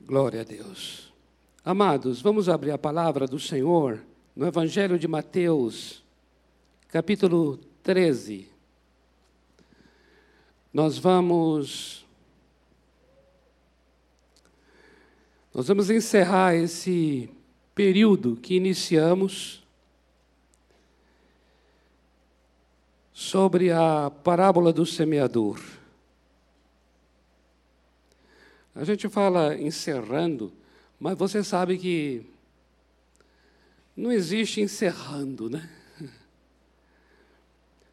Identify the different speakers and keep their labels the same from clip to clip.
Speaker 1: Glória a Deus. Amados, vamos abrir a palavra do Senhor no Evangelho de Mateus, capítulo 13. Nós vamos Nós vamos encerrar esse período que iniciamos sobre a parábola do semeador. A gente fala encerrando, mas você sabe que não existe encerrando, né?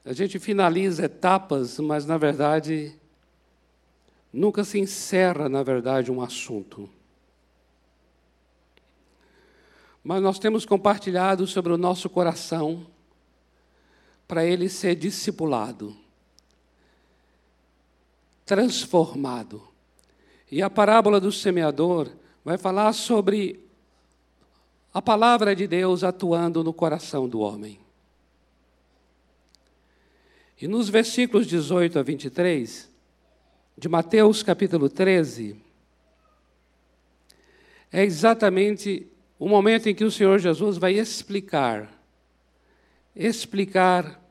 Speaker 1: A gente finaliza etapas, mas na verdade nunca se encerra, na verdade, um assunto. Mas nós temos compartilhado sobre o nosso coração para ele ser discipulado, transformado. E a parábola do semeador vai falar sobre a palavra de Deus atuando no coração do homem. E nos versículos 18 a 23, de Mateus capítulo 13, é exatamente o momento em que o Senhor Jesus vai explicar, explicar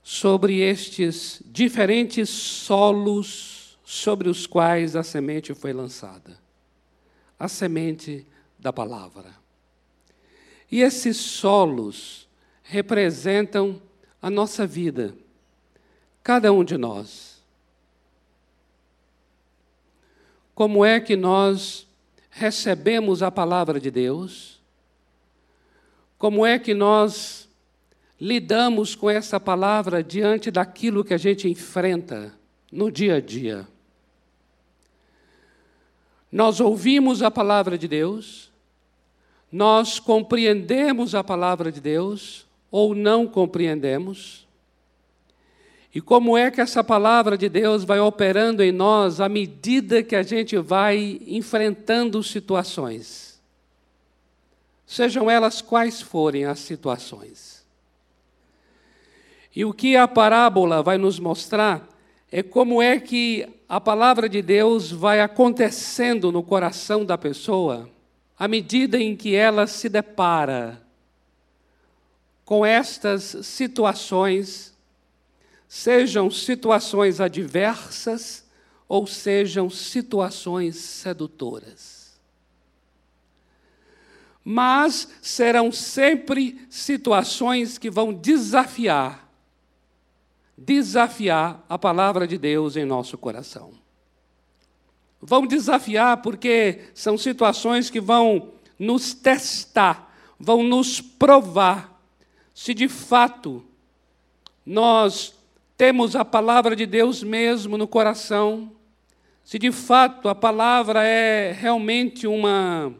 Speaker 1: sobre estes diferentes solos sobre os quais a semente foi lançada a semente da palavra. E esses solos representam a nossa vida, cada um de nós. Como é que nós recebemos a palavra de Deus? Como é que nós lidamos com essa palavra diante daquilo que a gente enfrenta no dia a dia? Nós ouvimos a palavra de Deus, nós compreendemos a palavra de Deus ou não compreendemos. E como é que essa palavra de Deus vai operando em nós à medida que a gente vai enfrentando situações? Sejam elas quais forem as situações. E o que a parábola vai nos mostrar é como é que a palavra de Deus vai acontecendo no coração da pessoa à medida em que ela se depara com estas situações, sejam situações adversas ou sejam situações sedutoras. Mas serão sempre situações que vão desafiar desafiar a palavra de Deus em nosso coração. Vão desafiar porque são situações que vão nos testar, vão nos provar se de fato nós temos a palavra de Deus mesmo no coração, se de fato a palavra é realmente uma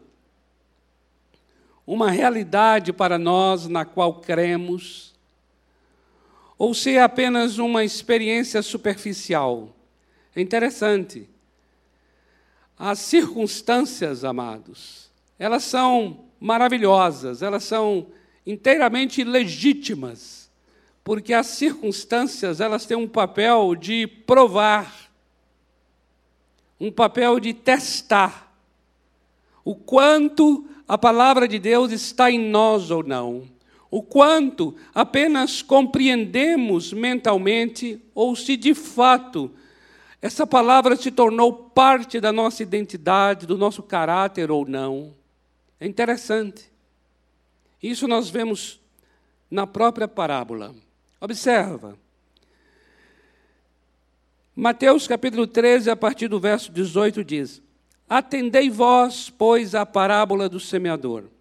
Speaker 1: uma realidade para nós na qual cremos ou se é apenas uma experiência superficial. É interessante. As circunstâncias, amados, elas são maravilhosas, elas são inteiramente legítimas, porque as circunstâncias, elas têm um papel de provar, um papel de testar o quanto a palavra de Deus está em nós ou não o quanto apenas compreendemos mentalmente ou se de fato essa palavra se tornou parte da nossa identidade, do nosso caráter ou não. É interessante. Isso nós vemos na própria parábola. Observa. Mateus capítulo 13, a partir do verso 18, diz: Atendei vós, pois, à parábola do semeador.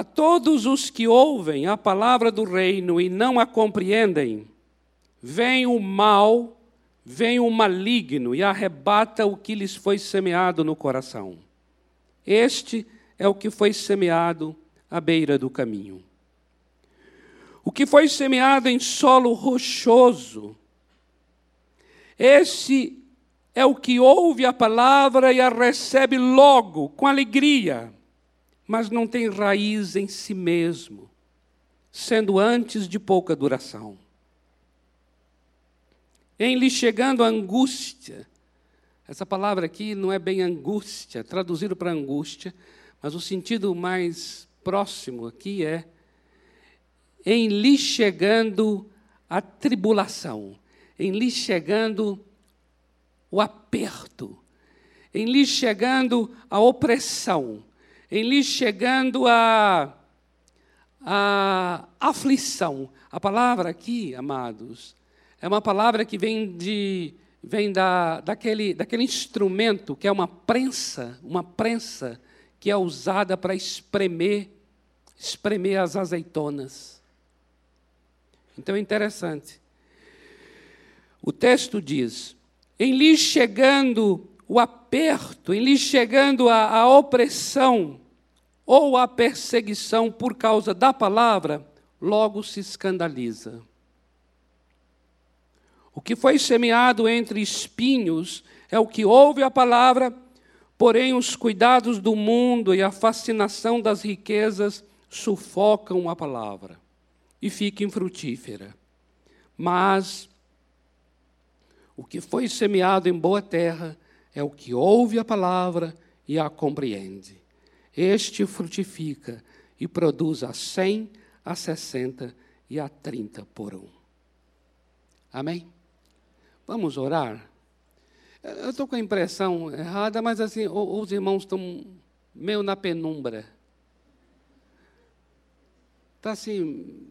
Speaker 1: A todos os que ouvem a palavra do reino e não a compreendem, vem o mal, vem o maligno e arrebata o que lhes foi semeado no coração. Este é o que foi semeado à beira do caminho. O que foi semeado em solo rochoso, esse é o que ouve a palavra e a recebe logo, com alegria mas não tem raiz em si mesmo, sendo antes de pouca duração. Em lhe chegando a angústia, Essa palavra aqui não é bem angústia, traduzido para angústia, mas o sentido mais próximo aqui é em lhe chegando a tribulação, em lhe chegando o aperto, em lhe chegando a opressão, em lhe chegando a, a aflição. A palavra aqui, amados, é uma palavra que vem de vem da, daquele, daquele instrumento que é uma prensa, uma prensa que é usada para espremer, espremer as azeitonas. Então é interessante. O texto diz: em lhe chegando o aperto, em lhe chegando a, a opressão ou a perseguição por causa da palavra, logo se escandaliza. O que foi semeado entre espinhos é o que ouve a palavra, porém os cuidados do mundo e a fascinação das riquezas sufocam a palavra e fica infrutífera. Mas o que foi semeado em boa terra é o que ouve a palavra e a compreende. Este frutifica e produz a cem, a sessenta e a trinta por um. Amém? Vamos orar? Eu estou com a impressão errada, mas assim, os irmãos estão meio na penumbra. Está assim,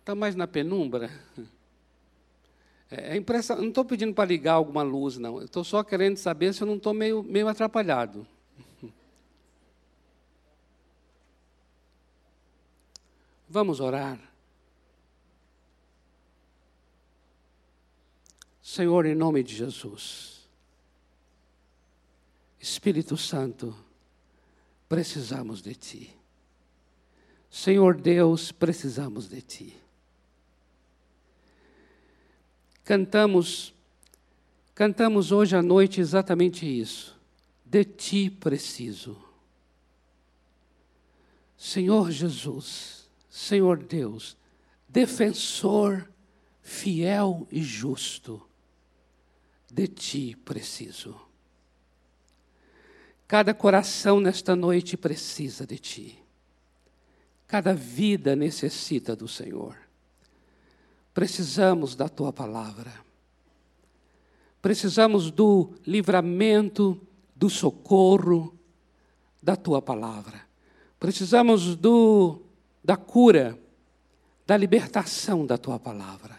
Speaker 1: está mais na penumbra? É, é impressão, não estou pedindo para ligar alguma luz, não. Estou só querendo saber se eu não estou meio, meio atrapalhado. Vamos orar. Senhor, em nome de Jesus. Espírito Santo, precisamos de Ti. Senhor Deus, precisamos de Ti cantamos cantamos hoje à noite exatamente isso. De ti preciso. Senhor Jesus, Senhor Deus, defensor fiel e justo, de ti preciso. Cada coração nesta noite precisa de ti. Cada vida necessita do Senhor. Precisamos da tua palavra. Precisamos do livramento, do socorro da tua palavra. Precisamos do da cura, da libertação da tua palavra.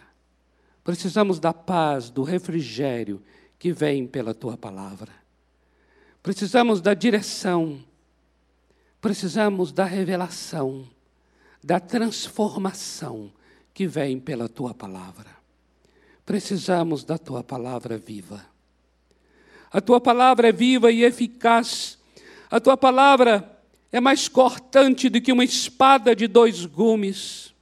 Speaker 1: Precisamos da paz, do refrigério que vem pela tua palavra. Precisamos da direção. Precisamos da revelação, da transformação que vem pela tua palavra. Precisamos da tua palavra viva. A tua palavra é viva e eficaz. A tua palavra é mais cortante do que uma espada de dois gumes.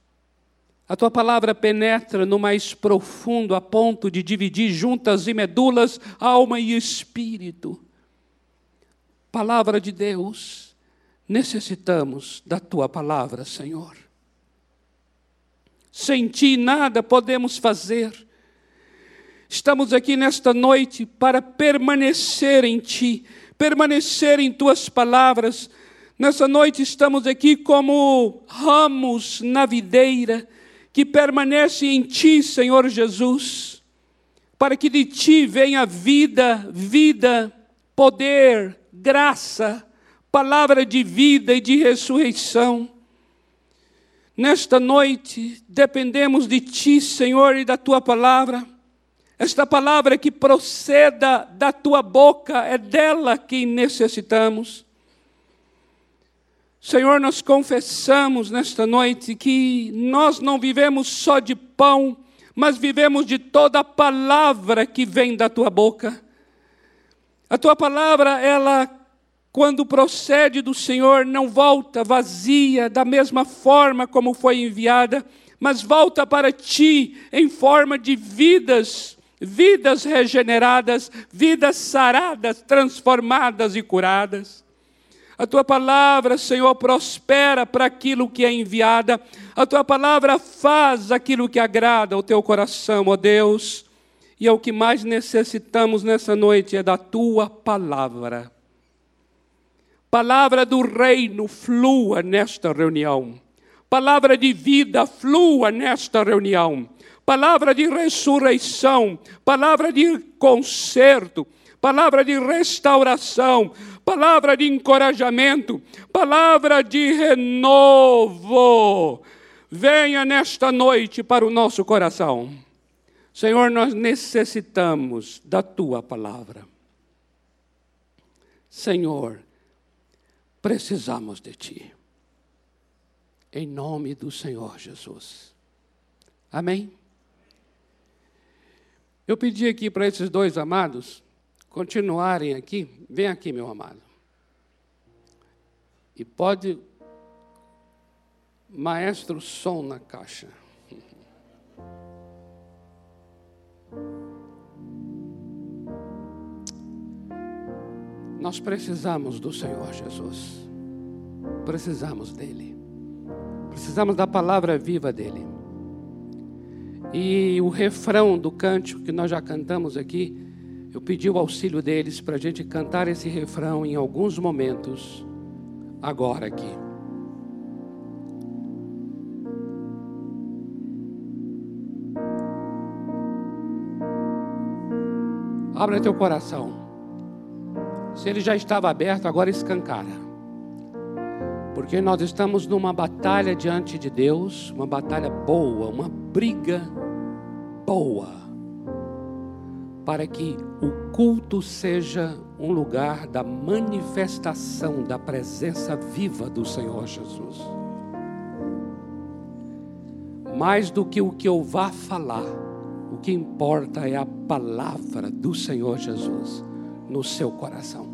Speaker 1: A tua palavra penetra no mais profundo a ponto de dividir juntas e medulas, alma e espírito. Palavra de Deus, necessitamos da tua palavra, Senhor. Sem ti nada podemos fazer. Estamos aqui nesta noite para permanecer em ti, permanecer em tuas palavras. Nessa noite estamos aqui como ramos na videira que permanece em ti, Senhor Jesus, para que de ti venha vida, vida, poder, graça, palavra de vida e de ressurreição. Nesta noite, dependemos de Ti, Senhor, e da Tua palavra. Esta palavra que proceda da Tua boca, é dela que necessitamos. Senhor, nós confessamos nesta noite que nós não vivemos só de pão, mas vivemos de toda a palavra que vem da Tua boca. A Tua palavra, ela quando procede do Senhor, não volta vazia da mesma forma como foi enviada, mas volta para ti em forma de vidas, vidas regeneradas, vidas saradas, transformadas e curadas. A tua palavra, Senhor, prospera para aquilo que é enviada. A tua palavra faz aquilo que agrada ao teu coração, ó Deus. E é o que mais necessitamos nessa noite é da tua palavra. Palavra do reino flua nesta reunião. Palavra de vida flua nesta reunião. Palavra de ressurreição, palavra de conserto, palavra de restauração, palavra de encorajamento, palavra de renovo. Venha nesta noite para o nosso coração. Senhor, nós necessitamos da tua palavra. Senhor, precisamos de ti. Em nome do Senhor Jesus. Amém? Eu pedi aqui para esses dois amados continuarem aqui. Vem aqui, meu amado. E pode, maestro, som na caixa. Nós precisamos do Senhor Jesus. Precisamos dele. Precisamos da palavra viva dele. E o refrão do cântico que nós já cantamos aqui, eu pedi o auxílio deles para a gente cantar esse refrão em alguns momentos, agora aqui. Abra teu coração. Se ele já estava aberto, agora escancara. Porque nós estamos numa batalha diante de Deus, uma batalha boa, uma briga boa, para que o culto seja um lugar da manifestação da presença viva do Senhor Jesus. Mais do que o que eu vá falar, o que importa é a palavra do Senhor Jesus no seu coração.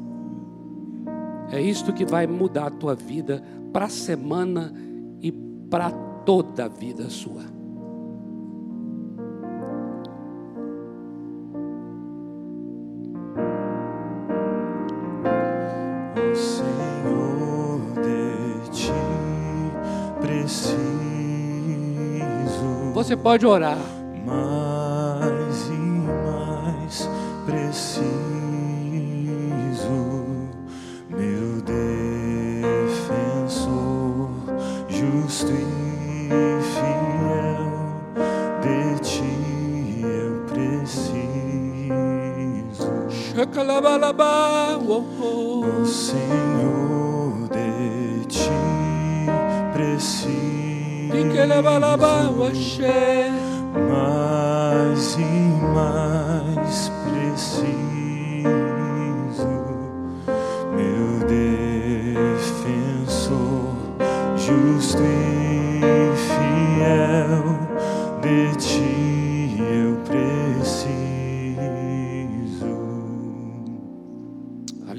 Speaker 1: É isto que vai mudar a tua vida para a semana e para toda a vida sua. Pode orar.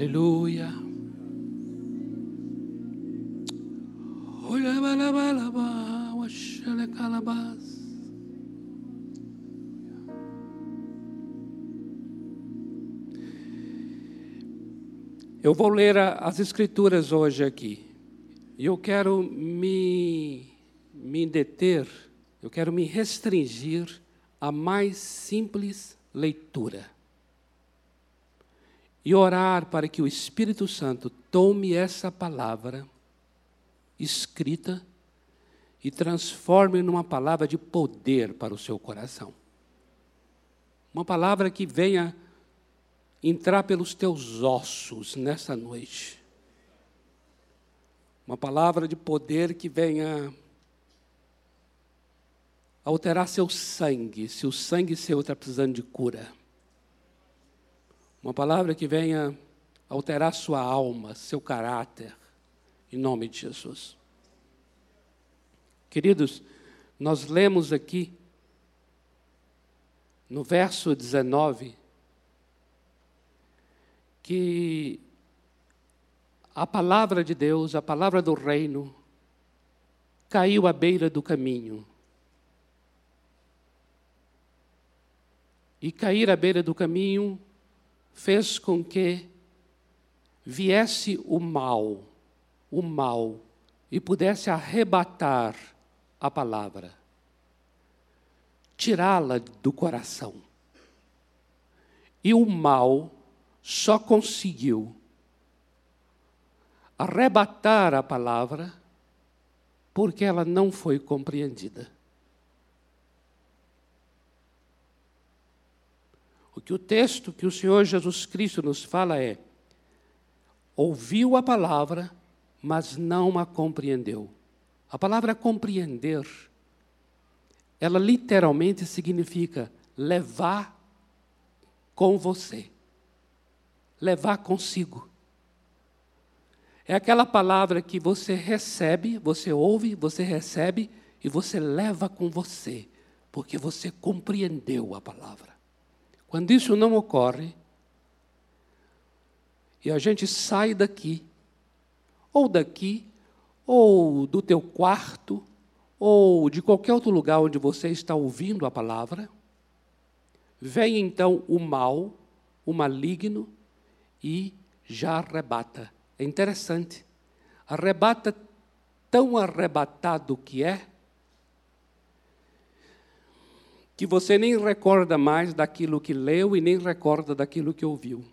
Speaker 1: Aleluia. Eu vou ler as escrituras hoje aqui. E eu quero me, me deter, eu quero me restringir à mais simples leitura e orar para que o Espírito Santo tome essa palavra escrita e transforme numa palavra de poder para o seu coração. Uma palavra que venha entrar pelos teus ossos nessa noite. Uma palavra de poder que venha alterar seu sangue, se o sangue seu está precisando de cura. Uma palavra que venha alterar sua alma, seu caráter, em nome de Jesus. Queridos, nós lemos aqui, no verso 19, que a palavra de Deus, a palavra do reino, caiu à beira do caminho. E cair à beira do caminho fez com que viesse o mal, o mal, e pudesse arrebatar a palavra, tirá-la do coração. E o mal só conseguiu arrebatar a palavra porque ela não foi compreendida. O que o texto que o Senhor Jesus Cristo nos fala é: ouviu a palavra, mas não a compreendeu. A palavra compreender, ela literalmente significa levar com você, levar consigo. É aquela palavra que você recebe, você ouve, você recebe e você leva com você, porque você compreendeu a palavra. Quando isso não ocorre, e a gente sai daqui, ou daqui, ou do teu quarto, ou de qualquer outro lugar onde você está ouvindo a palavra, vem então o mal, o maligno, e já arrebata é interessante. Arrebata tão arrebatado que é, que você nem recorda mais daquilo que leu e nem recorda daquilo que ouviu.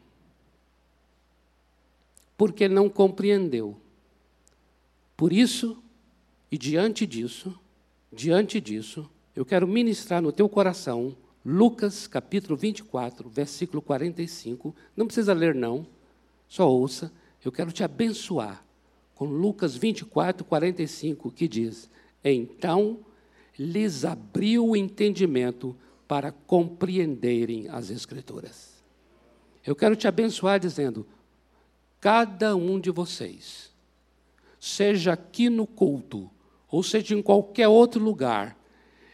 Speaker 1: Porque não compreendeu. Por isso, e diante disso, diante disso, eu quero ministrar no teu coração Lucas capítulo 24, versículo 45. Não precisa ler, não, só ouça eu quero te abençoar com Lucas 24, 45, que diz: Então lhes abriu o entendimento para compreenderem as Escrituras. Eu quero te abençoar dizendo: cada um de vocês, seja aqui no culto, ou seja em qualquer outro lugar,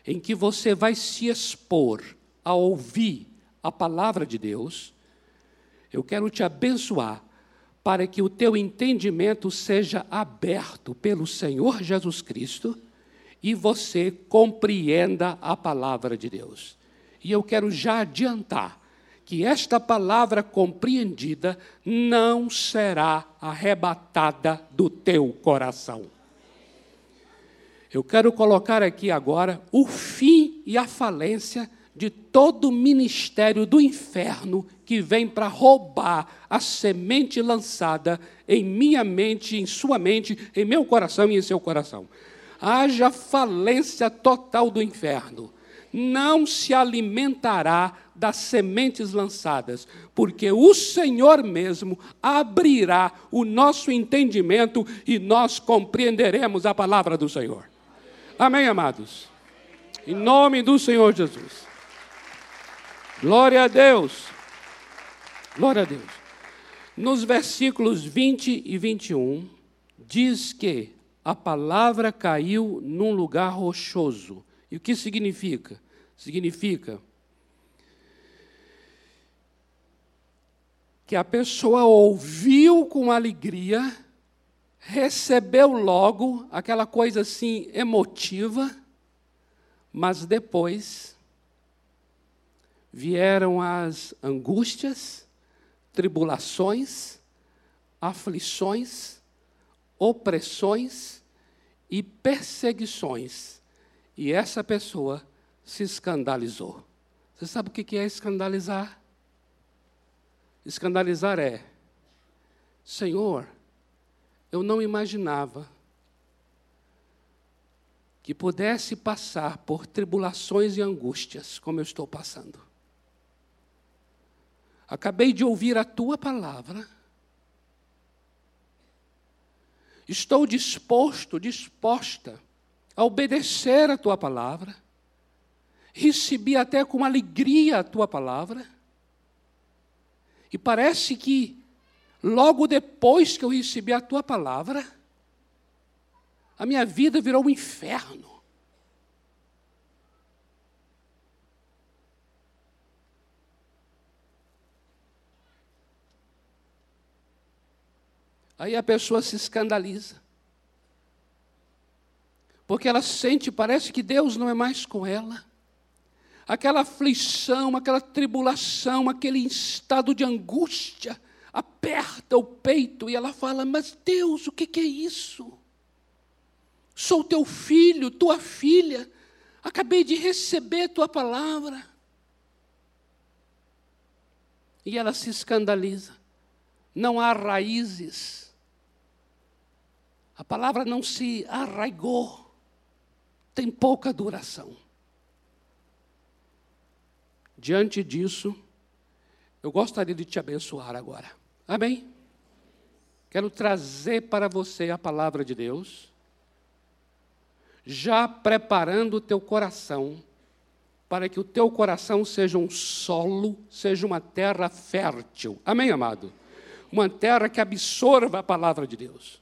Speaker 1: em que você vai se expor a ouvir a palavra de Deus, eu quero te abençoar para que o teu entendimento seja aberto pelo Senhor Jesus Cristo e você compreenda a palavra de Deus. E eu quero já adiantar que esta palavra compreendida não será arrebatada do teu coração. Eu quero colocar aqui agora o fim e a falência de todo o ministério do inferno que vem para roubar a semente lançada em minha mente, em sua mente, em meu coração e em seu coração. Haja falência total do inferno. Não se alimentará das sementes lançadas, porque o Senhor mesmo abrirá o nosso entendimento e nós compreenderemos a palavra do Senhor. Amém, amados? Em nome do Senhor Jesus. Glória a Deus. Glória a Deus. Nos versículos 20 e 21, diz que a palavra caiu num lugar rochoso. E o que significa? Significa que a pessoa ouviu com alegria, recebeu logo aquela coisa assim emotiva, mas depois vieram as angústias, tribulações, aflições, opressões e perseguições. E essa pessoa se escandalizou. Você sabe o que é escandalizar? Escandalizar é, Senhor, eu não imaginava que pudesse passar por tribulações e angústias como eu estou passando. Acabei de ouvir a tua palavra. Estou disposto, disposta a obedecer a tua palavra. Recebi até com alegria a tua palavra. E parece que, logo depois que eu recebi a tua palavra, a minha vida virou um inferno. Aí a pessoa se escandaliza. Porque ela sente, parece que Deus não é mais com ela. Aquela aflição, aquela tribulação, aquele estado de angústia aperta o peito e ela fala: Mas Deus, o que é isso? Sou teu filho, tua filha, acabei de receber tua palavra. e ela se escandaliza. Não há raízes. A palavra não se arraigou. Tem pouca duração. Diante disso, eu gostaria de te abençoar agora. Amém? Quero trazer para você a palavra de Deus, já preparando o teu coração para que o teu coração seja um solo, seja uma terra fértil. Amém, amado? Uma terra que absorva a palavra de Deus.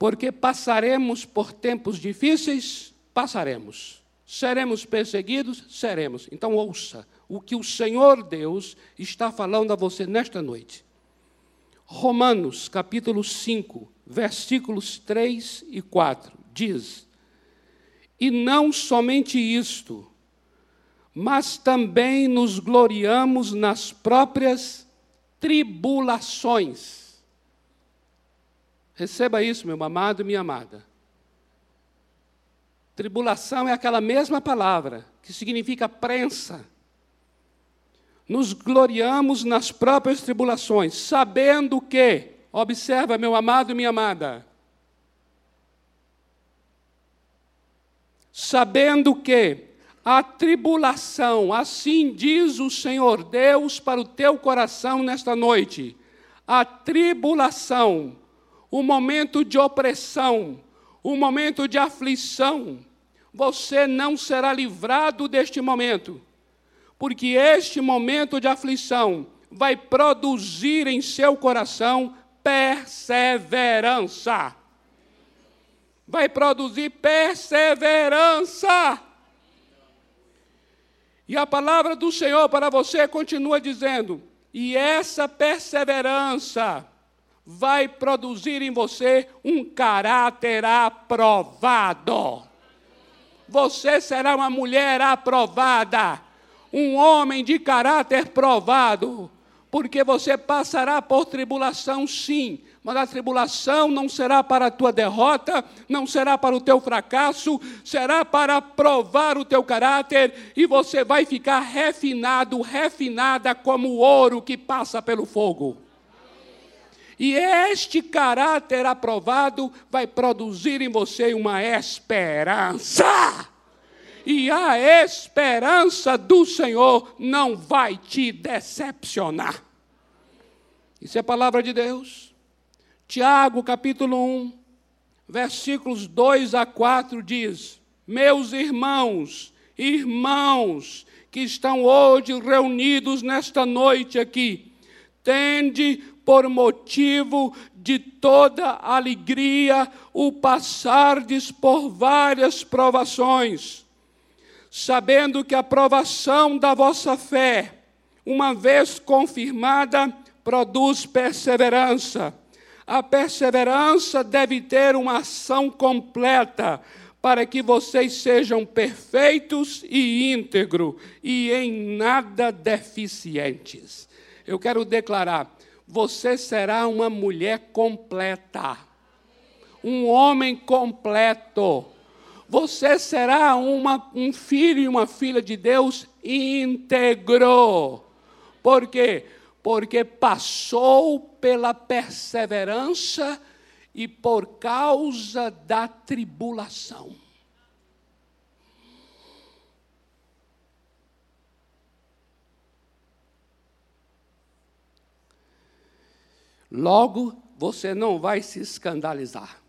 Speaker 1: Porque passaremos por tempos difíceis, passaremos. Seremos perseguidos, seremos. Então ouça o que o Senhor Deus está falando a você nesta noite. Romanos, capítulo 5, versículos 3 e 4, diz: e não somente isto, mas também nos gloriamos nas próprias tribulações. Receba isso, meu amado e minha amada. Tribulação é aquela mesma palavra que significa prensa. Nos gloriamos nas próprias tribulações, sabendo que, observa, meu amado e minha amada, sabendo que a tribulação, assim diz o Senhor Deus para o teu coração nesta noite, a tribulação, o momento de opressão, o momento de aflição, você não será livrado deste momento, porque este momento de aflição vai produzir em seu coração perseverança vai produzir perseverança. E a palavra do Senhor para você continua dizendo: e essa perseverança vai produzir em você um caráter aprovado. Você será uma mulher aprovada, um homem de caráter provado, porque você passará por tribulação, sim, mas a tribulação não será para a tua derrota, não será para o teu fracasso, será para provar o teu caráter e você vai ficar refinado, refinada como o ouro que passa pelo fogo. E este caráter aprovado vai produzir em você uma esperança. E a esperança do Senhor não vai te decepcionar. Isso é palavra de Deus. Tiago, capítulo 1, versículos 2 a 4 diz: Meus irmãos, irmãos que estão hoje reunidos nesta noite aqui, tende por motivo de toda alegria o passardes por várias provações, sabendo que a provação da vossa fé, uma vez confirmada, produz perseverança a perseverança deve ter uma ação completa para que vocês sejam perfeitos e íntegros e em nada deficientes. Eu quero declarar: você será uma mulher completa, um homem completo. Você será uma, um filho e uma filha de Deus íntegro. Por quê? porque passou pela perseverança e por causa da tribulação. Logo, você não vai se escandalizar.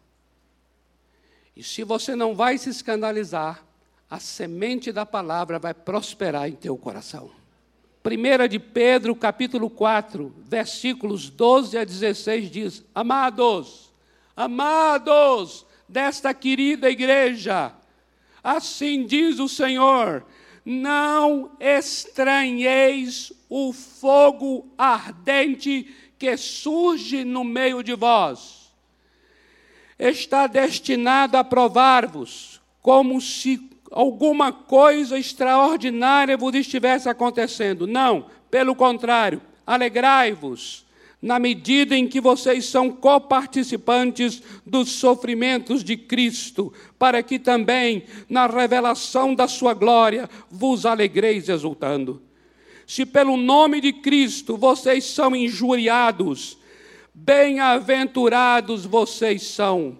Speaker 1: E se você não vai se escandalizar, a semente da palavra vai prosperar em teu coração. 1 de Pedro, capítulo 4, versículos 12 a 16 diz: Amados, amados desta querida igreja, assim diz o Senhor, não estranheis o fogo ardente que surge no meio de vós. Está destinado a provar-vos, como se alguma coisa extraordinária vos estivesse acontecendo. Não, pelo contrário, alegrai-vos na medida em que vocês são coparticipantes dos sofrimentos de Cristo, para que também, na revelação da sua glória, vos alegreis exultando. Se pelo nome de Cristo vocês são injuriados, bem-aventurados vocês são,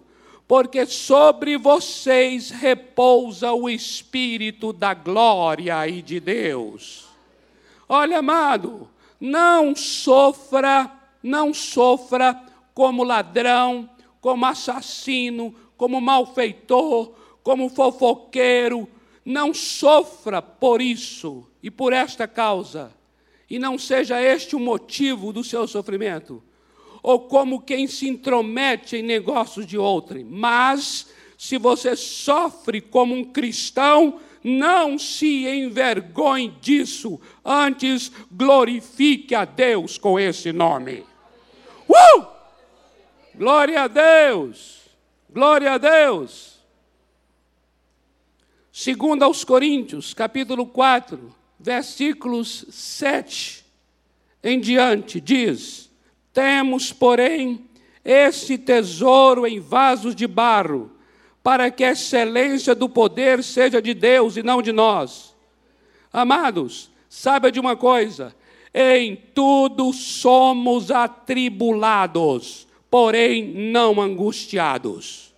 Speaker 1: porque sobre vocês repousa o Espírito da glória e de Deus. Olha, amado, não sofra, não sofra como ladrão, como assassino, como malfeitor, como fofoqueiro, não sofra por isso e por esta causa, e não seja este o motivo do seu sofrimento, ou como quem se intromete em negócios de outrem, mas se você sofre como um cristão, não se envergonhe disso, antes glorifique a Deus com esse nome. Uh! Glória a Deus! Glória a Deus! Segundo aos Coríntios, capítulo 4, versículos 7 em diante, diz: Temos, porém, este tesouro em vasos de barro, para que a excelência do poder seja de Deus e não de nós. Amados, saiba de uma coisa: em tudo somos atribulados, porém não angustiados.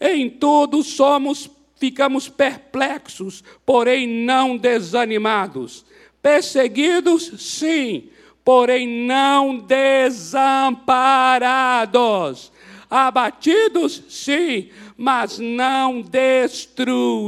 Speaker 1: Em tudo somos ficamos perplexos, porém não desanimados. Perseguidos, sim, porém não desamparados. Abatidos, sim, mas não destruídos.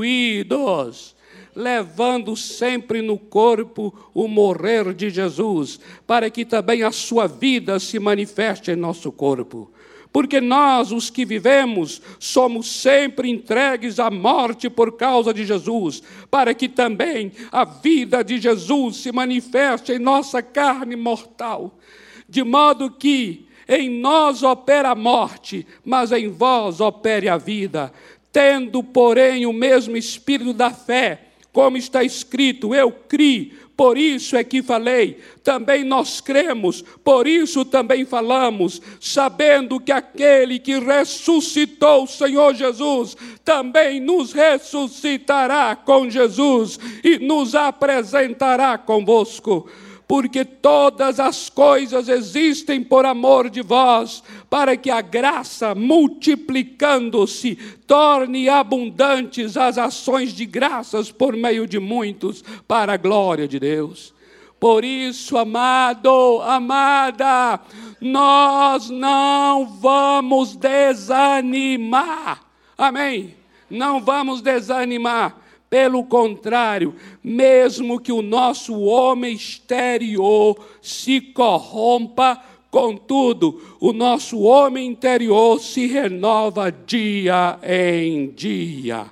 Speaker 1: Levando sempre no corpo o morrer de Jesus, para que também a sua vida se manifeste em nosso corpo porque nós, os que vivemos, somos sempre entregues à morte por causa de Jesus, para que também a vida de Jesus se manifeste em nossa carne mortal, de modo que em nós opera a morte, mas em vós opere a vida, tendo, porém, o mesmo espírito da fé, como está escrito: eu criei por isso é que falei, também nós cremos, por isso também falamos, sabendo que aquele que ressuscitou o Senhor Jesus também nos ressuscitará com Jesus e nos apresentará convosco porque todas as coisas existem por amor de vós, para que a graça, multiplicando-se, torne abundantes as ações de graças por meio de muitos, para a glória de Deus. Por isso, amado, amada, nós não vamos desanimar. Amém? Não vamos desanimar pelo contrário, mesmo que o nosso homem exterior se corrompa, contudo, o nosso homem interior se renova dia em dia.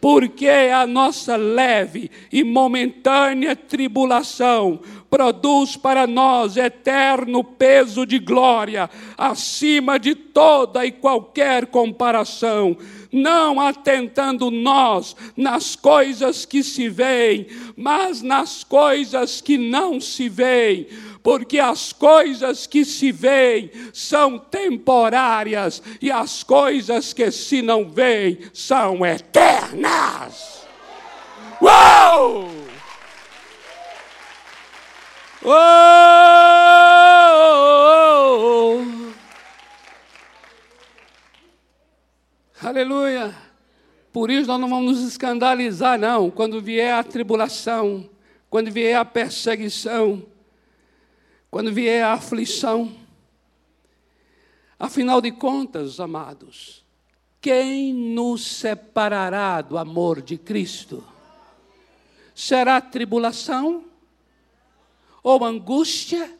Speaker 1: Porque a nossa leve e momentânea tribulação produz para nós eterno peso de glória, acima de toda e qualquer comparação não atentando nós nas coisas que se veem, mas nas coisas que não se veem, porque as coisas que se veem são temporárias e as coisas que se não veem são eternas. Uou! Uou! Aleluia. Por isso nós não vamos nos escandalizar, não, quando vier a tribulação, quando vier a perseguição, quando vier a aflição. Afinal de contas, amados, quem nos separará do amor de Cristo? Será tribulação? Ou angústia?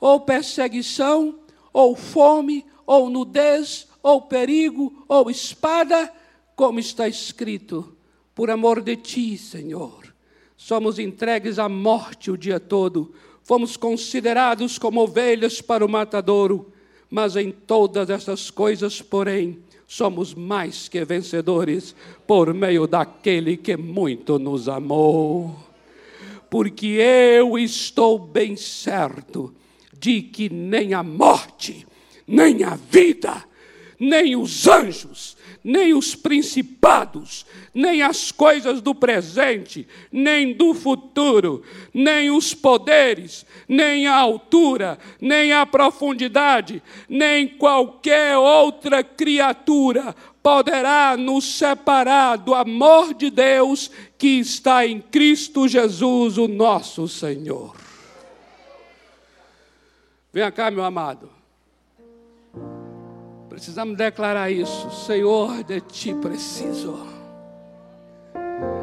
Speaker 1: Ou perseguição? Ou fome? Ou nudez? ou perigo, ou espada, como está escrito: por amor de ti, Senhor, somos entregues à morte o dia todo, fomos considerados como ovelhas para o matadouro, mas em todas essas coisas, porém, somos mais que vencedores por meio daquele que muito nos amou. Porque eu estou bem certo de que nem a morte, nem a vida, nem os anjos, nem os principados, nem as coisas do presente, nem do futuro, nem os poderes, nem a altura, nem a profundidade, nem qualquer outra criatura poderá nos separar do amor de Deus que está em Cristo Jesus, o nosso Senhor. Venha cá, meu amado. Precisamos declarar isso. Senhor, de ti preciso.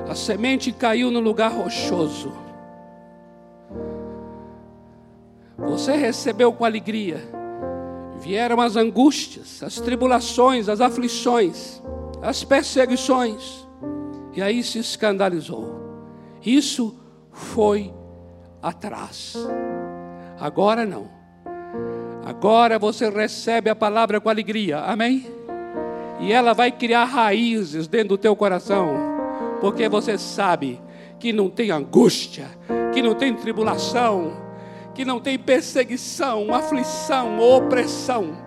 Speaker 1: A semente caiu no lugar rochoso. Você recebeu com alegria. Vieram as angústias, as tribulações, as aflições, as perseguições. E aí se escandalizou. Isso foi atrás. Agora não. Agora você recebe a palavra com alegria, amém? E ela vai criar raízes dentro do teu coração, porque você sabe que não tem angústia, que não tem tribulação, que não tem perseguição, aflição, opressão,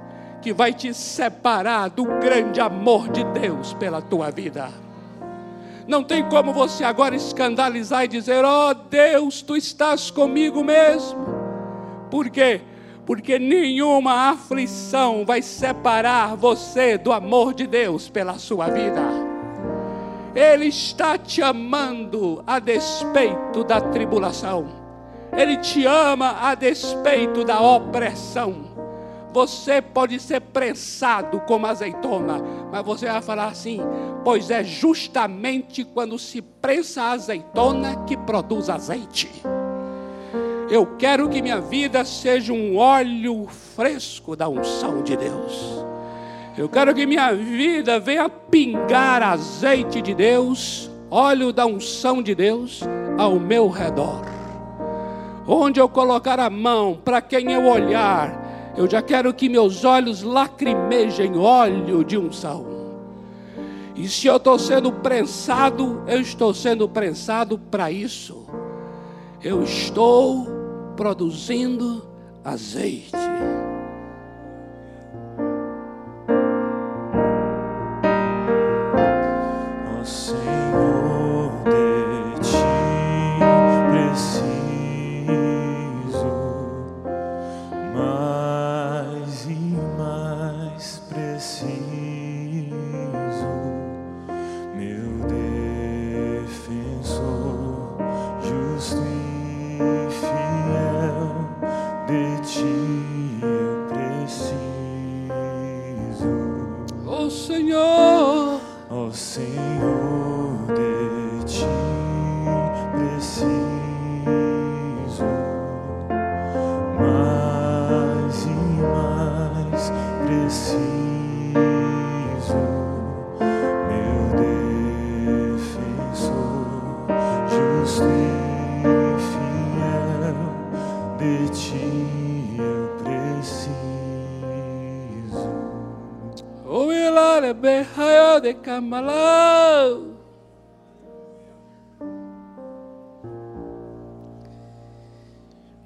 Speaker 1: que vai te separar do grande amor de Deus pela tua vida. Não tem como você agora escandalizar e dizer: Oh Deus, tu estás comigo mesmo. Por quê? porque nenhuma aflição vai separar você do amor de Deus pela sua vida. Ele está te amando a despeito da tribulação, Ele te ama a despeito da opressão. Você pode ser prensado como azeitona, mas você vai falar assim: pois é justamente quando se prensa a azeitona que produz azeite. Eu quero que minha vida seja um óleo fresco da unção de Deus. Eu quero que minha vida venha pingar azeite de Deus, óleo da unção de Deus ao meu redor. Onde eu colocar a mão, para quem eu olhar, eu já quero que meus olhos lacrimejem óleo de unção. E se eu estou sendo prensado, eu estou sendo prensado para isso. Eu estou produzindo azeite.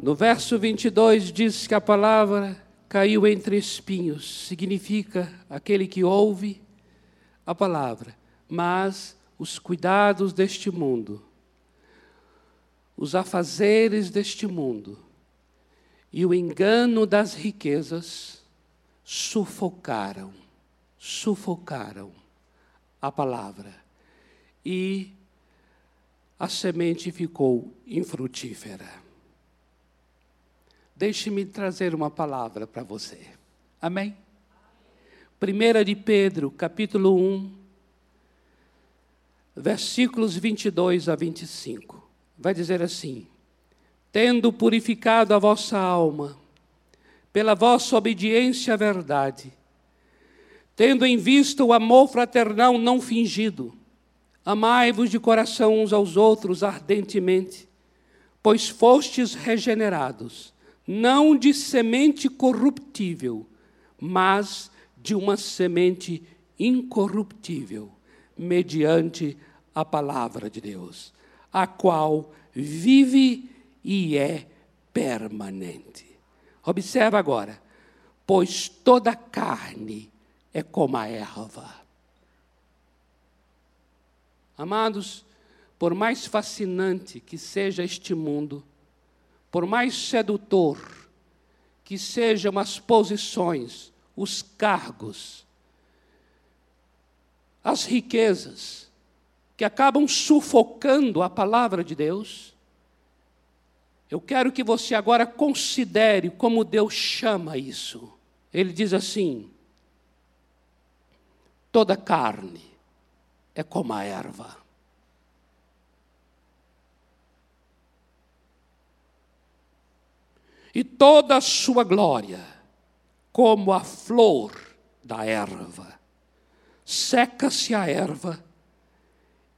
Speaker 1: No verso 22 diz que a palavra caiu entre espinhos, significa aquele que ouve a palavra, mas os cuidados deste mundo, os afazeres deste mundo e o engano das riquezas sufocaram, sufocaram a palavra. E a semente ficou infrutífera. Deixe-me trazer uma palavra para você. Amém? Primeira de Pedro, capítulo 1, versículos 22 a 25. Vai dizer assim: Tendo purificado a vossa alma pela vossa obediência à verdade, tendo em vista o amor fraternal não fingido, amai-vos de coração uns aos outros ardentemente, pois fostes regenerados, não de semente corruptível, mas de uma semente incorruptível, mediante a palavra de Deus, a qual vive e é permanente. Observa agora, pois toda carne é como a erva. Amados, por mais fascinante que seja este mundo, por mais sedutor que sejam as posições, os cargos, as riquezas, que acabam sufocando a palavra de Deus, eu quero que você agora considere como Deus chama isso. Ele diz assim: toda carne é como a erva. E toda a sua glória, como a flor da erva. Seca-se a erva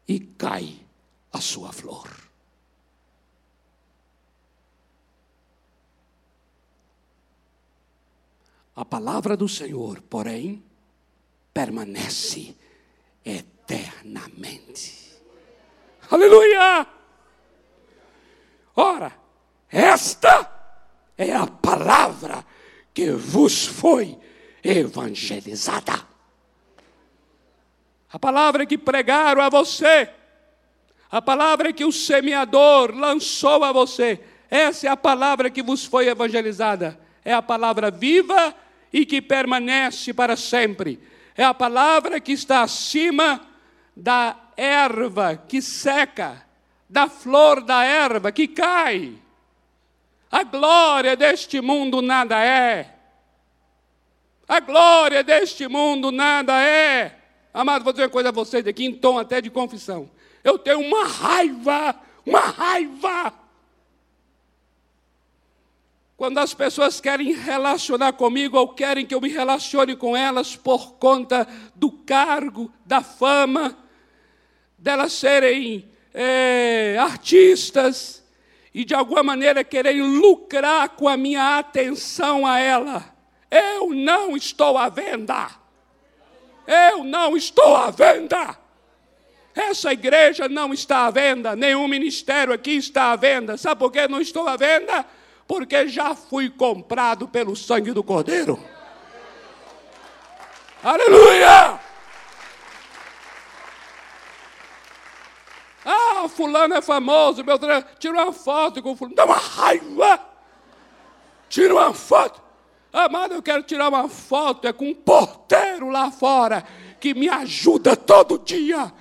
Speaker 1: e cai a sua flor. A palavra do Senhor, porém, permanece eternamente. Aleluia! Ora, esta é a palavra que vos foi evangelizada. A palavra que pregaram a você, a palavra que o semeador lançou a você, essa é a palavra que vos foi evangelizada. É a palavra viva e que permanece para sempre. É a palavra que está acima da erva que seca, da flor da erva que cai. A glória deste mundo nada é. A glória deste mundo nada é. Amado, vou dizer uma coisa a vocês aqui, em tom até de confissão. Eu tenho uma raiva, uma raiva quando as pessoas querem relacionar comigo ou querem que eu me relacione com elas por conta do cargo, da fama, delas serem é, artistas e de alguma maneira querem lucrar com a minha atenção a ela, eu não estou à venda. Eu não estou à venda. Essa igreja não está à venda, nenhum ministério aqui está à venda. Sabe por que não estou à venda? Porque já fui comprado pelo sangue do Cordeiro. Aleluia! Ah, fulano é famoso, meu Deus, tira uma foto com fulano, dá uma raiva. Tira uma foto. Amado, eu quero tirar uma foto, é com um porteiro lá fora que me ajuda todo dia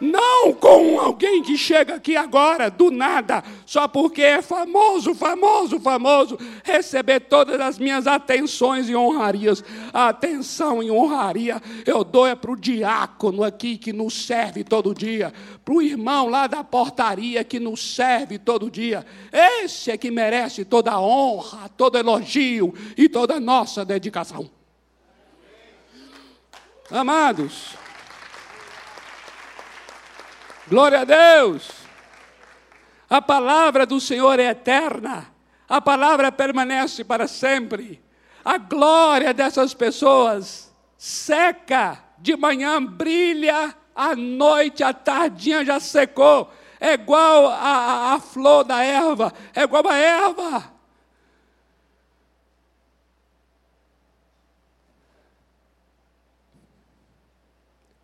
Speaker 1: não com alguém que chega aqui agora, do nada, só porque é famoso, famoso, famoso, receber todas as minhas atenções e honrarias. A atenção e honraria eu dou é para o diácono aqui que nos serve todo dia, para o irmão lá da portaria que nos serve todo dia. Esse é que merece toda a honra, todo elogio e toda a nossa dedicação. Amados, Glória a Deus! A palavra do Senhor é eterna, a palavra permanece para sempre. A glória dessas pessoas seca, de manhã brilha, à noite, à tardinha já secou. É igual a, a, a flor da erva, é igual a erva.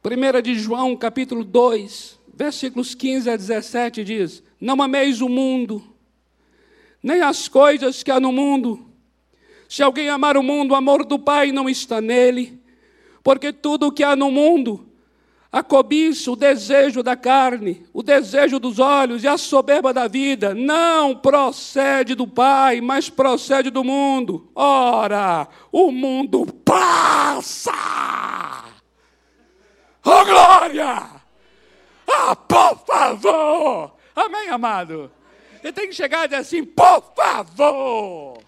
Speaker 1: Primeira de João, capítulo 2, versículos 15 a 17 diz: Não ameis o mundo, nem as coisas que há no mundo. Se alguém amar o mundo, o amor do Pai não está nele, porque tudo o que há no mundo, a cobiça, o desejo da carne, o desejo dos olhos e a soberba da vida, não procede do Pai, mas procede do mundo. Ora, o mundo passa! Oh glória! Ah, por favor! Amém, amado? Você tem que chegar e dizer assim: por favor!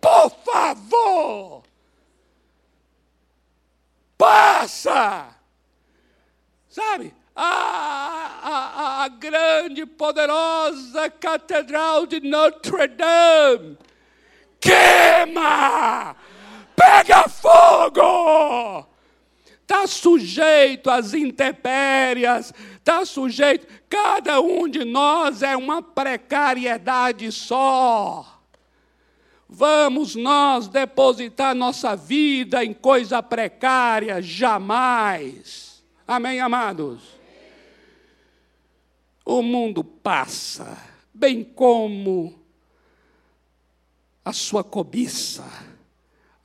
Speaker 1: Por favor! Passa! Sabe? A, a, a, grande, poderosa Catedral de Notre Dame queima! Pega fogo! Está sujeito às intempéries, está sujeito. Cada um de nós é uma precariedade só. vamos nós depositar nossa vida em coisa precária, jamais. Amém, amados? O mundo passa, bem como a sua cobiça.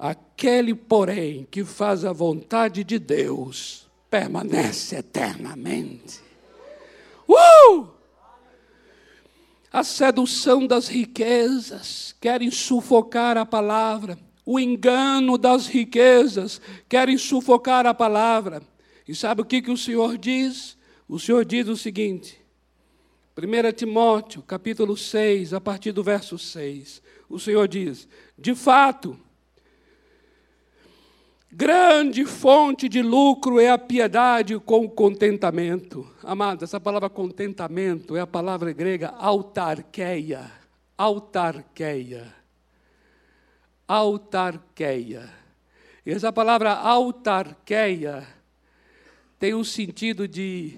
Speaker 1: Aquele, porém, que faz a vontade de Deus, permanece eternamente. Uh! A sedução das riquezas, querem sufocar a palavra. O engano das riquezas, querem sufocar a palavra. E sabe o que, que o Senhor diz? O Senhor diz o seguinte, 1 Timóteo, capítulo 6, a partir do verso 6 o Senhor diz: de fato, grande fonte de lucro é a piedade com contentamento. Amado, essa palavra contentamento é a palavra grega autarqueia. Autarqueia. Autarqueia. E essa palavra autarqueia tem o sentido de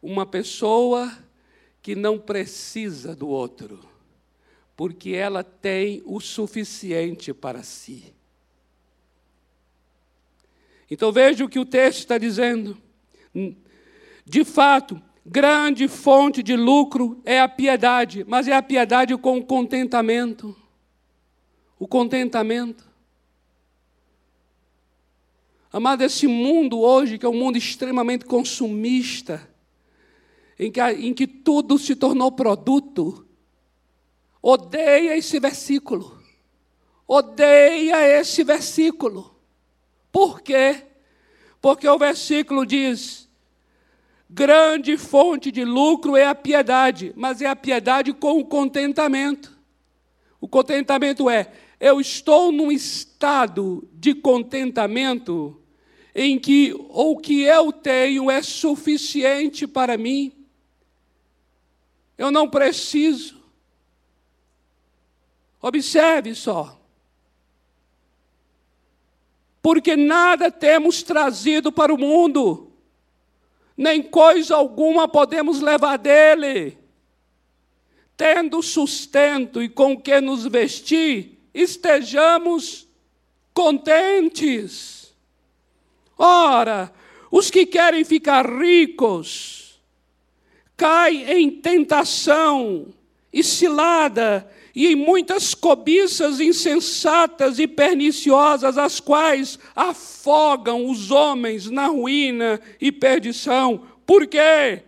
Speaker 1: uma pessoa que não precisa do outro porque ela tem o suficiente para si. Então veja o que o texto está dizendo. De fato, grande fonte de lucro é a piedade, mas é a piedade com contentamento. O contentamento. Amado, esse mundo hoje, que é um mundo extremamente consumista, em que, em que tudo se tornou produto, odeia esse versículo. Odeia esse versículo. Por quê? Porque o versículo diz: grande fonte de lucro é a piedade, mas é a piedade com o contentamento. O contentamento é: eu estou num estado de contentamento em que o que eu tenho é suficiente para mim. Eu não preciso Observe só. Porque nada temos trazido para o mundo, nem coisa alguma podemos levar dele. Tendo sustento e com que nos vestir, estejamos contentes. Ora, os que querem ficar ricos caem em tentação e cilada e em muitas cobiças insensatas e perniciosas, as quais afogam os homens na ruína e perdição. Por quê?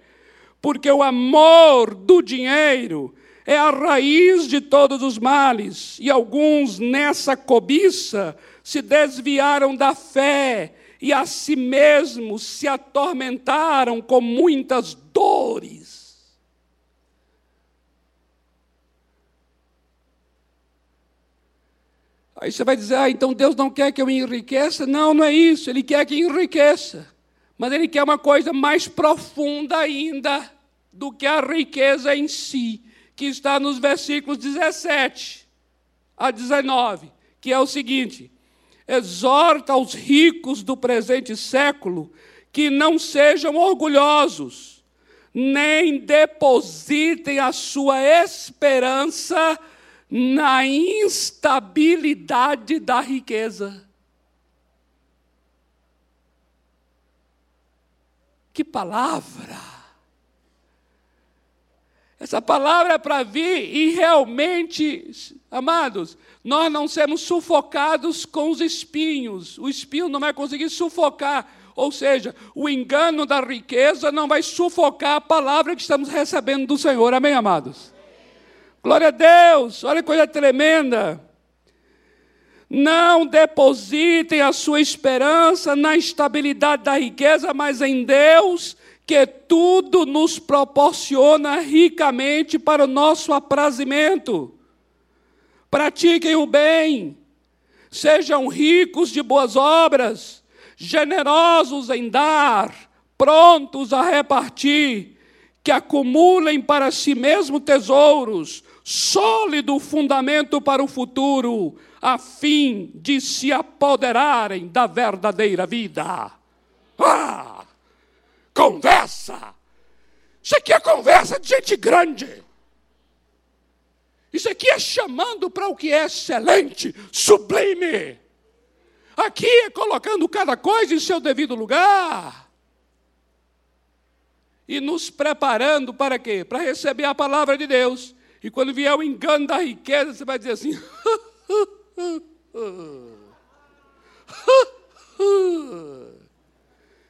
Speaker 1: Porque o amor do dinheiro é a raiz de todos os males, e alguns nessa cobiça se desviaram da fé e a si mesmos se atormentaram com muitas dores. Aí você vai dizer, ah, então Deus não quer que eu enriqueça? Não, não é isso. Ele quer que enriqueça. Mas Ele quer uma coisa mais profunda ainda do que a riqueza em si, que está nos versículos 17 a 19, que é o seguinte: exorta os ricos do presente século que não sejam orgulhosos, nem depositem a sua esperança na instabilidade da riqueza. Que palavra! Essa palavra é para vir e realmente, amados, nós não sermos sufocados com os espinhos. O espinho não vai conseguir sufocar, ou seja, o engano da riqueza não vai sufocar a palavra que estamos recebendo do Senhor. Amém, amados? Glória a Deus, olha que coisa tremenda. Não depositem a sua esperança na estabilidade da riqueza, mas em Deus, que tudo nos proporciona ricamente para o nosso aprazimento. Pratiquem o bem, sejam ricos de boas obras, generosos em dar, prontos a repartir, que acumulem para si mesmo tesouros sólido fundamento para o futuro, a fim de se apoderarem da verdadeira vida. Ah! Conversa! Isso aqui é conversa de gente grande. Isso aqui é chamando para o que é excelente, sublime. Aqui é colocando cada coisa em seu devido lugar. E nos preparando para quê? Para receber a palavra de Deus. E quando vier o engano da riqueza, você vai dizer assim: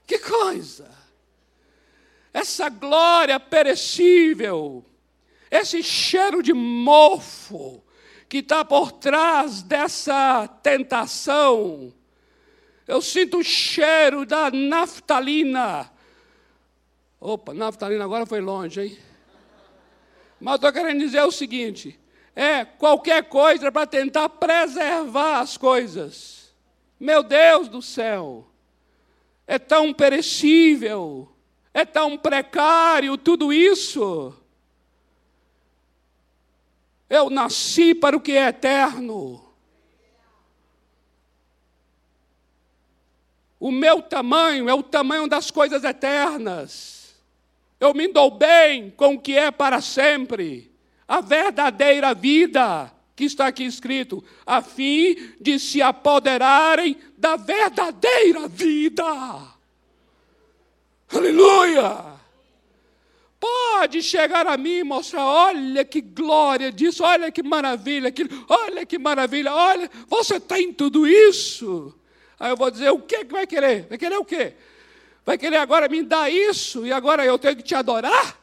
Speaker 1: que coisa! Essa glória perecível, esse cheiro de mofo que está por trás dessa tentação. Eu sinto o cheiro da naftalina. Opa, naftalina agora foi longe, hein? Mas estou querendo dizer o seguinte: é qualquer coisa para tentar preservar as coisas. Meu Deus do céu, é tão perecível, é tão precário tudo isso. Eu nasci para o que é eterno. O meu tamanho é o tamanho das coisas eternas. Eu me dou bem com o que é para sempre. A verdadeira vida que está aqui escrito, a fim de se apoderarem da verdadeira vida. Aleluia! Pode chegar a mim e mostrar, olha que glória disso, olha que maravilha, aquilo, olha que maravilha, olha, você tem tudo isso. Aí eu vou dizer, o que vai querer? Vai querer o quê? Vai querer agora me dar isso e agora eu tenho que te adorar?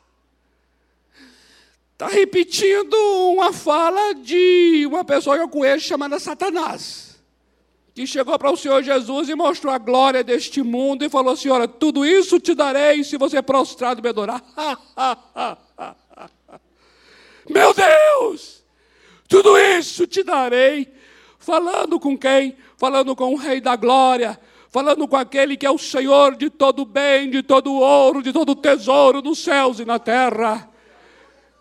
Speaker 1: Está repetindo uma fala de uma pessoa que eu conheço chamada Satanás, que chegou para o Senhor Jesus e mostrou a glória deste mundo e falou assim: Olha, tudo isso te darei se você prostrado me adorar. Meu Deus! Tudo isso te darei. Falando com quem? Falando com o Rei da Glória, falando com aquele que é o Senhor de todo bem, de todo ouro, de todo tesouro nos céus e na terra.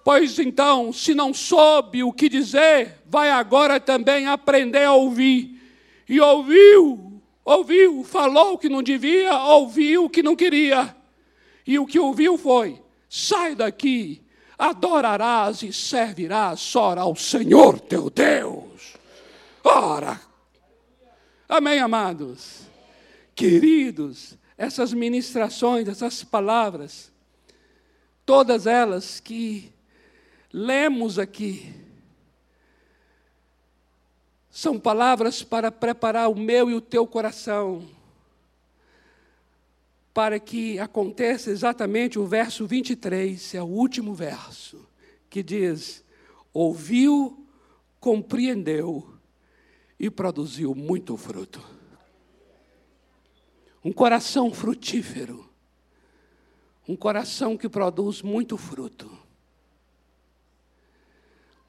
Speaker 1: Pois então, se não soube o que dizer, vai agora também aprender a ouvir. E ouviu, ouviu, falou o que não devia, ouviu o que não queria. E o que ouviu foi: sai daqui, adorarás e servirás só ao Senhor teu Deus. Ora, amém, amados? Queridos, essas ministrações, essas palavras, todas elas que lemos aqui são palavras para preparar o meu e o teu coração, para que aconteça exatamente o verso 23, é o último verso, que diz: ouviu, compreendeu e produziu muito fruto. Um coração frutífero, um coração que produz muito fruto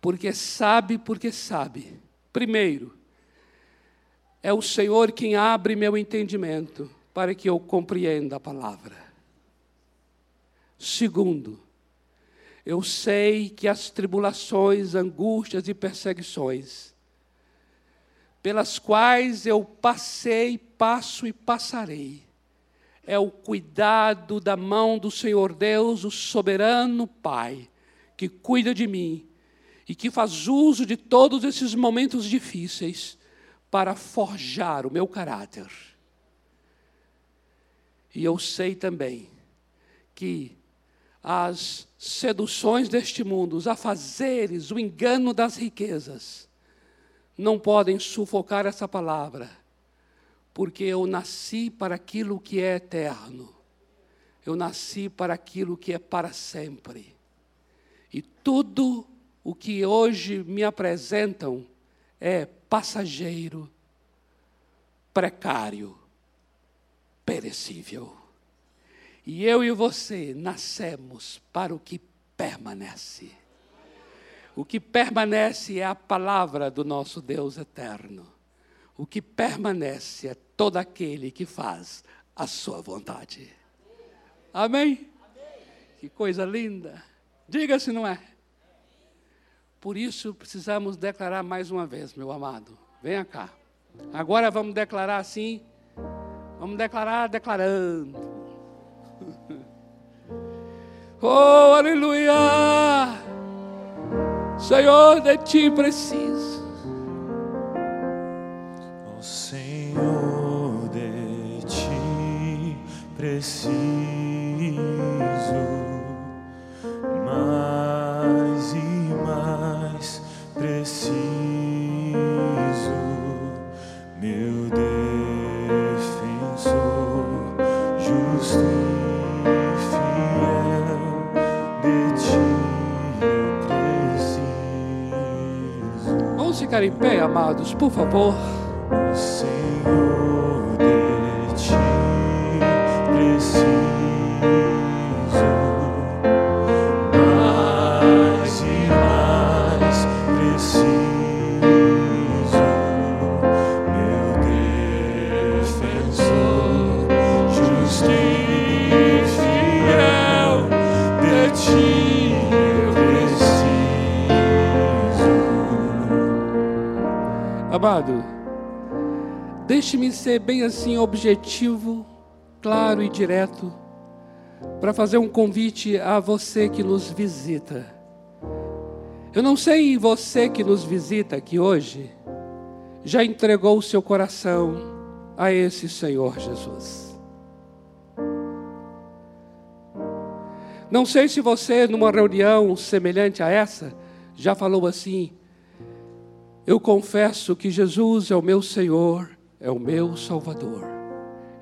Speaker 1: porque sabe, porque sabe. Primeiro, é o Senhor quem abre meu entendimento para que eu compreenda a palavra. Segundo, eu sei que as tribulações, angústias e perseguições, pelas quais eu passei, passo e passarei, é o cuidado da mão do Senhor Deus, o soberano Pai, que cuida de mim e que faz uso de todos esses momentos difíceis para forjar o meu caráter. E eu sei também que as seduções deste mundo, os afazeres, o engano das riquezas, não podem sufocar essa palavra, porque eu nasci para aquilo que é eterno, eu nasci para aquilo que é para sempre. E tudo o que hoje me apresentam é passageiro, precário, perecível. E eu e você nascemos para o que permanece. O que permanece é a palavra do nosso Deus eterno. O que permanece é todo aquele que faz a sua vontade. Amém? Amém. Que coisa linda. Diga se não é. Por isso precisamos declarar mais uma vez, meu amado. Venha cá. Agora vamos declarar assim. Vamos declarar declarando. Oh, aleluia! Senhor, de ti preciso.
Speaker 2: Senhor, de ti preciso
Speaker 1: ficar em pé, amados, por favor.
Speaker 2: Senhor,
Speaker 1: Amado, deixe-me ser bem assim objetivo, claro e direto, para fazer um convite a você que nos visita. Eu não sei você que nos visita aqui hoje, já entregou o seu coração a esse Senhor Jesus. Não sei se você, numa reunião semelhante a essa, já falou assim: eu confesso que Jesus é o meu Senhor, é o meu Salvador,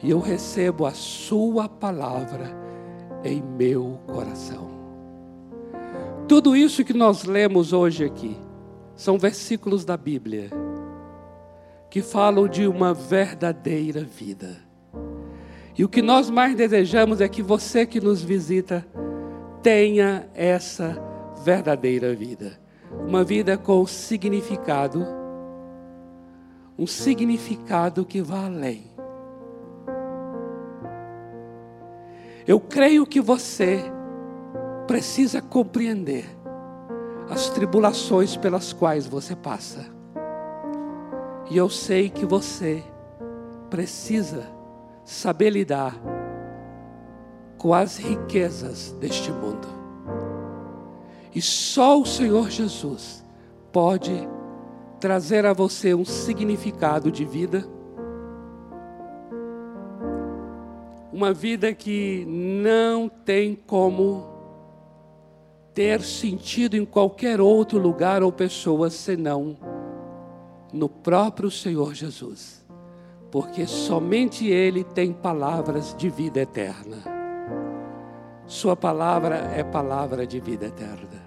Speaker 1: e eu recebo a Sua palavra em meu coração. Tudo isso que nós lemos hoje aqui são versículos da Bíblia que falam de uma verdadeira vida. E o que nós mais desejamos é que você que nos visita tenha essa verdadeira vida uma vida com significado, um significado que vá além. Eu creio que você precisa compreender as tribulações pelas quais você passa. E eu sei que você precisa saber lidar com as riquezas deste mundo. E só o Senhor Jesus pode trazer a você um significado de vida, uma vida que não tem como ter sentido em qualquer outro lugar ou pessoa senão no próprio Senhor Jesus, porque somente Ele tem palavras de vida eterna. Sua palavra é palavra de vida eterna.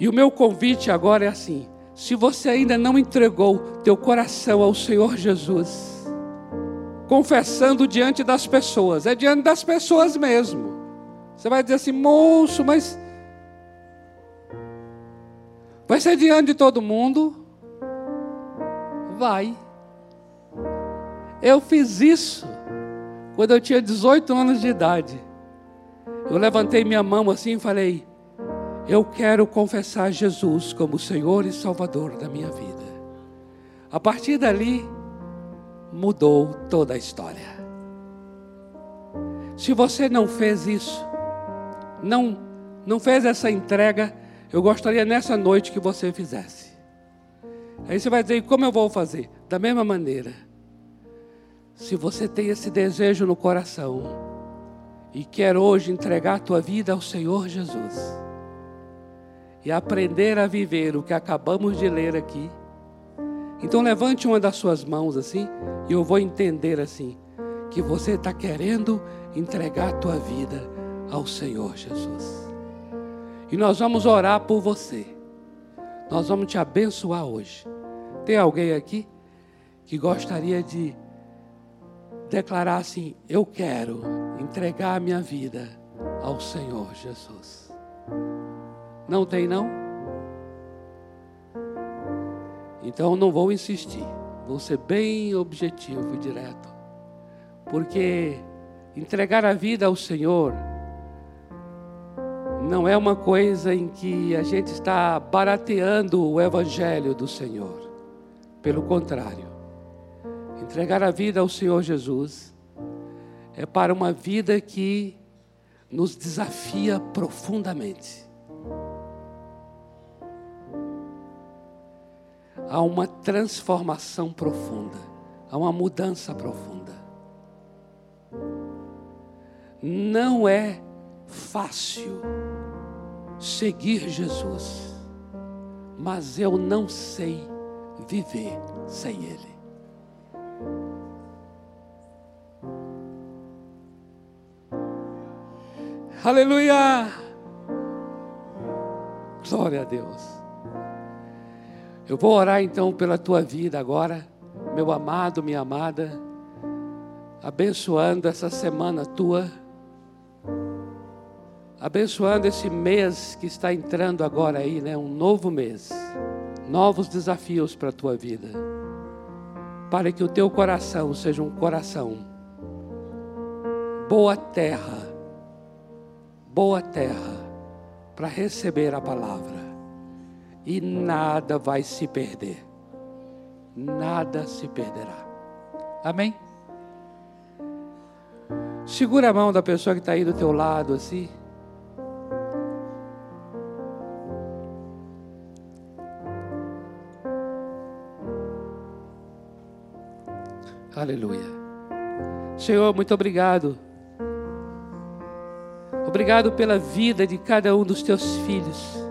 Speaker 1: E o meu convite agora é assim: se você ainda não entregou teu coração ao Senhor Jesus, confessando diante das pessoas, é diante das pessoas mesmo. Você vai dizer assim, moço, mas vai ser diante de todo mundo? Vai. Eu fiz isso quando eu tinha 18 anos de idade. Eu levantei minha mão assim e falei: Eu quero confessar Jesus como Senhor e Salvador da minha vida. A partir dali, mudou toda a história. Se você não fez isso, não, não fez essa entrega, eu gostaria nessa noite que você fizesse. Aí você vai dizer: Como eu vou fazer? Da mesma maneira. Se você tem esse desejo no coração e quer hoje entregar a tua vida ao Senhor Jesus e aprender a viver o que acabamos de ler aqui, então levante uma das suas mãos assim e eu vou entender assim que você está querendo entregar a tua vida ao Senhor Jesus. E nós vamos orar por você. Nós vamos te abençoar hoje. Tem alguém aqui que gostaria de declarar assim: Eu quero entregar a minha vida ao Senhor Jesus. Não tem, não? Então não vou insistir, vou ser bem objetivo e direto, porque entregar a vida ao Senhor não é uma coisa em que a gente está barateando o Evangelho do Senhor, pelo contrário. Entregar a vida ao Senhor Jesus é para uma vida que nos desafia profundamente. Há uma transformação profunda, há uma mudança profunda. Não é fácil seguir Jesus, mas eu não sei viver sem Ele. Aleluia! Glória a Deus. Eu vou orar então pela tua vida agora, meu amado, minha amada, abençoando essa semana tua, abençoando esse mês que está entrando agora aí, né? Um novo mês, novos desafios para a tua vida, para que o teu coração seja um coração boa terra boa terra para receber a palavra. E nada vai se perder. Nada se perderá. Amém? Segura a mão da pessoa que está aí do teu lado assim. Aleluia. Senhor, muito obrigado Obrigado pela vida de cada um dos teus filhos.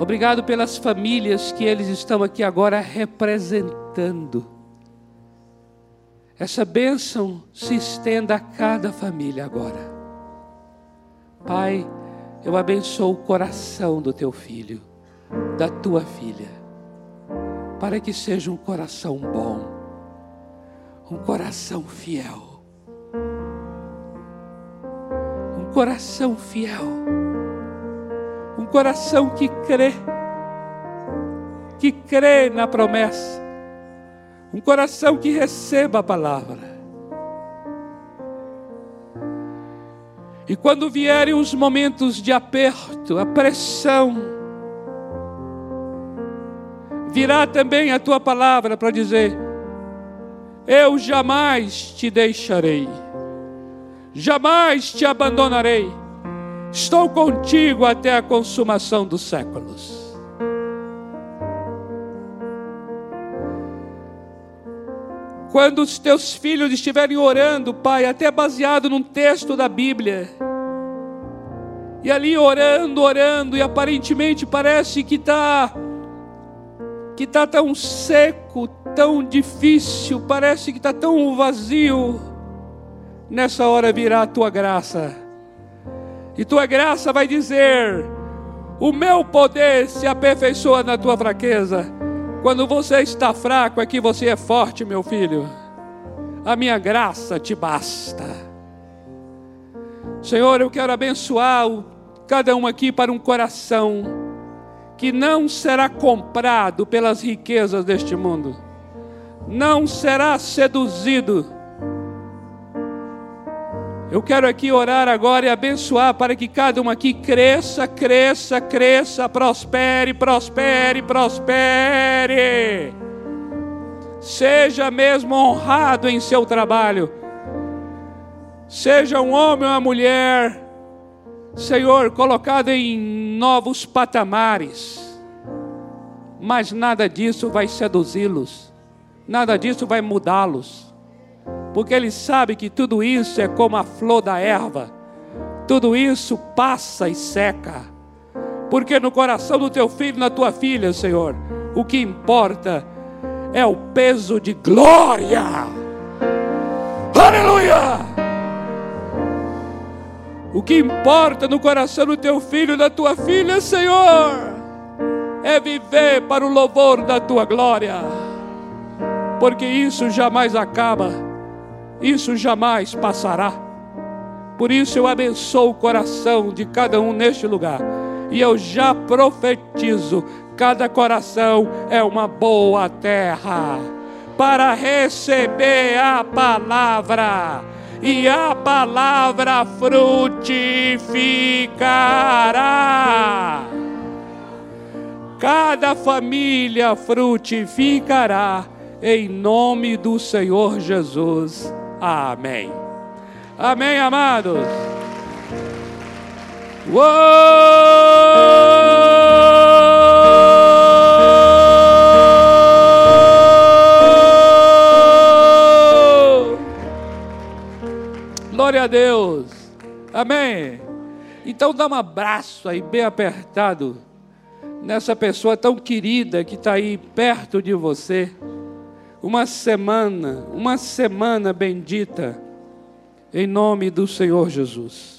Speaker 1: Obrigado pelas famílias que eles estão aqui agora representando. Essa bênção se estenda a cada família agora. Pai, eu abençoo o coração do teu filho, da tua filha, para que seja um coração bom, um coração fiel coração fiel, um coração que crê, que crê na promessa, um coração que receba a palavra. E quando vierem os momentos de aperto, a pressão, virá também a tua palavra para dizer: Eu jamais te deixarei jamais te abandonarei. Estou contigo até a consumação dos séculos. Quando os teus filhos estiverem orando, Pai, até baseado num texto da Bíblia, e ali orando, orando, e aparentemente parece que está que está tão seco, tão difícil, parece que está tão vazio nessa hora virá a tua graça. E tua graça vai dizer: O meu poder se aperfeiçoa na tua fraqueza. Quando você está fraco, é que você é forte, meu filho. A minha graça te basta. Senhor, eu quero abençoar cada um aqui para um coração que não será comprado pelas riquezas deste mundo, não será seduzido eu quero aqui orar agora e abençoar para que cada um aqui cresça, cresça, cresça, prospere, prospere, prospere. Seja mesmo honrado em seu trabalho. Seja um homem ou uma mulher, Senhor, colocado em novos patamares. Mas nada disso vai seduzi-los. Nada disso vai mudá-los porque ele sabe que tudo isso é como a flor da erva, tudo isso passa e seca, porque no coração do teu filho, na tua filha, Senhor, o que importa é o peso de glória. Aleluia! O que importa no coração do teu filho da tua filha, Senhor, é viver para o louvor da tua glória, porque isso jamais acaba isso jamais passará. Por isso eu abençoo o coração de cada um neste lugar. E eu já profetizo: cada coração é uma boa terra para receber a palavra, e a palavra frutificará. Cada família frutificará em nome do Senhor Jesus. Amém. Amém, amados? Uou! Glória a Deus. Amém. Então dá um abraço aí bem apertado nessa pessoa tão querida que está aí perto de você. Uma semana, uma semana bendita, em nome do Senhor Jesus.